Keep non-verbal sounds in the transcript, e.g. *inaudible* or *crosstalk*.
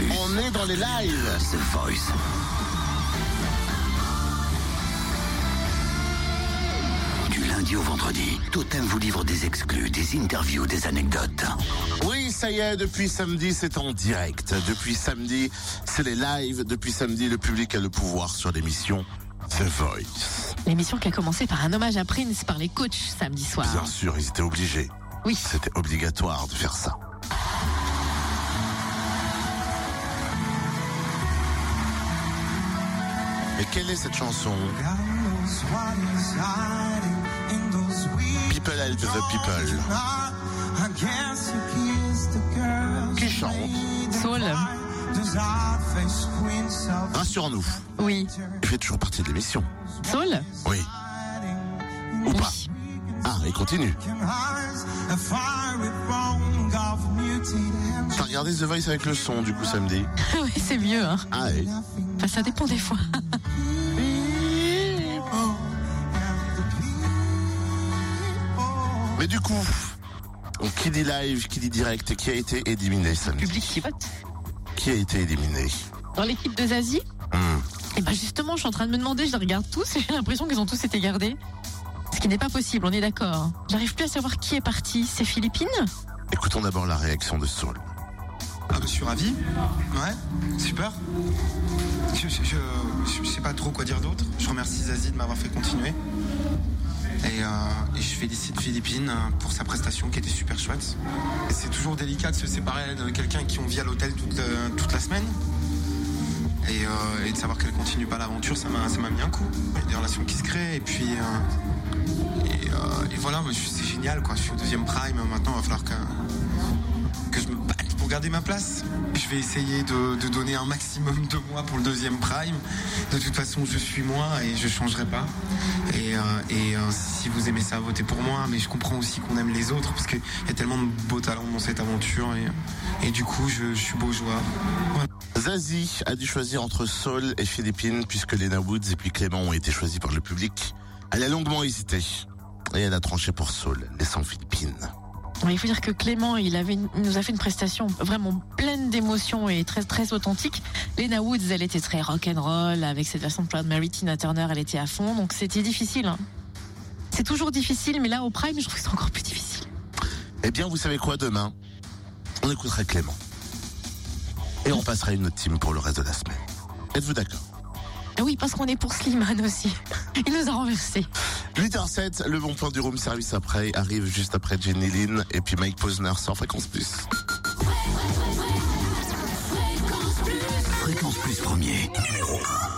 Plus. On est dans les lives. The Voice. Du lundi au vendredi, Totem vous livre des exclus, des interviews, des anecdotes. Oui, ça y est, depuis samedi, c'est en direct. Depuis samedi, c'est les lives. Depuis samedi, le public a le pouvoir sur l'émission The Voice. L'émission qui a commencé par un hommage à Prince par les coachs samedi soir. Bien sûr, ils étaient obligés. Oui. C'était obligatoire de faire ça. Mais quelle est cette chanson People help the people. Qui chante Soul. Rassure-nous. Oui. Il fait toujours partie de l'émission. Soul Oui. Ou pas. Ah, il continue. T'as regardé The Voice avec le son du coup samedi *laughs* oui, c'est mieux. Hein. Ah oui. Enfin, ça dépend des fois. Mais du coup, qui dit live, qui dit direct, qui a été éliminé samedi Public qui vote. Qui a été éliminé Dans l'équipe de Zazie, Hmm. et ben justement, je suis en train de me demander, je les regarde tous et *laughs* j'ai l'impression qu'ils ont tous été gardés. Ce qui n'est pas possible, on est d'accord. J'arrive plus à savoir qui est parti. C'est Philippines Écoutons d'abord la réaction de Saul. Ah bah, je suis ravi. Ouais, super. Je, je, je- je sais pas trop quoi dire d'autre. Je remercie Zazie de m'avoir fait continuer. Et, euh, et je félicite Philippine euh, pour sa prestation qui était super chouette. Et C'est toujours délicat de se séparer de quelqu'un qui on vit à l'hôtel toute, le- toute la semaine. Et, euh, de savoir qu'elle continue pas l'aventure, ça m'a mis un coup. Il y a des relations qui se créent et puis... euh, et, euh, et voilà, c'est génial quoi. Je suis au deuxième prime, maintenant il va falloir que, garder ma place. Je vais essayer de, donner un maximum de moi pour le deuxième prime. De toute façon, je suis moi et je changerai pas. Et, euh, euh, si vous aimez ça, votez pour moi. Mais je comprends aussi qu'on aime les autres parce qu'il y a tellement de beaux talents dans cette aventure. Et, et du coup, je, suis beau. Voilà. Zazie a dû choisir entre Saul et Philippine puisque Lena Woods et puis Clément ont été choisis par le public. Elle a longuement hésité et elle a tranché pour Saul, laissant Philippine. Il faut dire que Clément, il, avait une- il nous a fait une prestation vraiment pleine d'émotions et très très authentique. Lena Woods, elle était très rock'n'roll avec cette version de Proud Mary, Tina Turner, elle était à fond, donc c'était difficile. hein. C'est toujours difficile, mais là au Prime, je trouve que c'est encore plus difficile. Eh bien, vous savez quoi demain? On écoutera Clément. Et on passera une autre team pour le reste de la semaine. Êtes-vous d'accord? Ah oui, parce qu'on est pour Slimane aussi. Il nous a renversés. 8h07, le bon plan du room service après arrive juste après Jenny Lynn et puis Mike Posner sur Fréquence Plus. Fréquence Plus premier, numéro 1.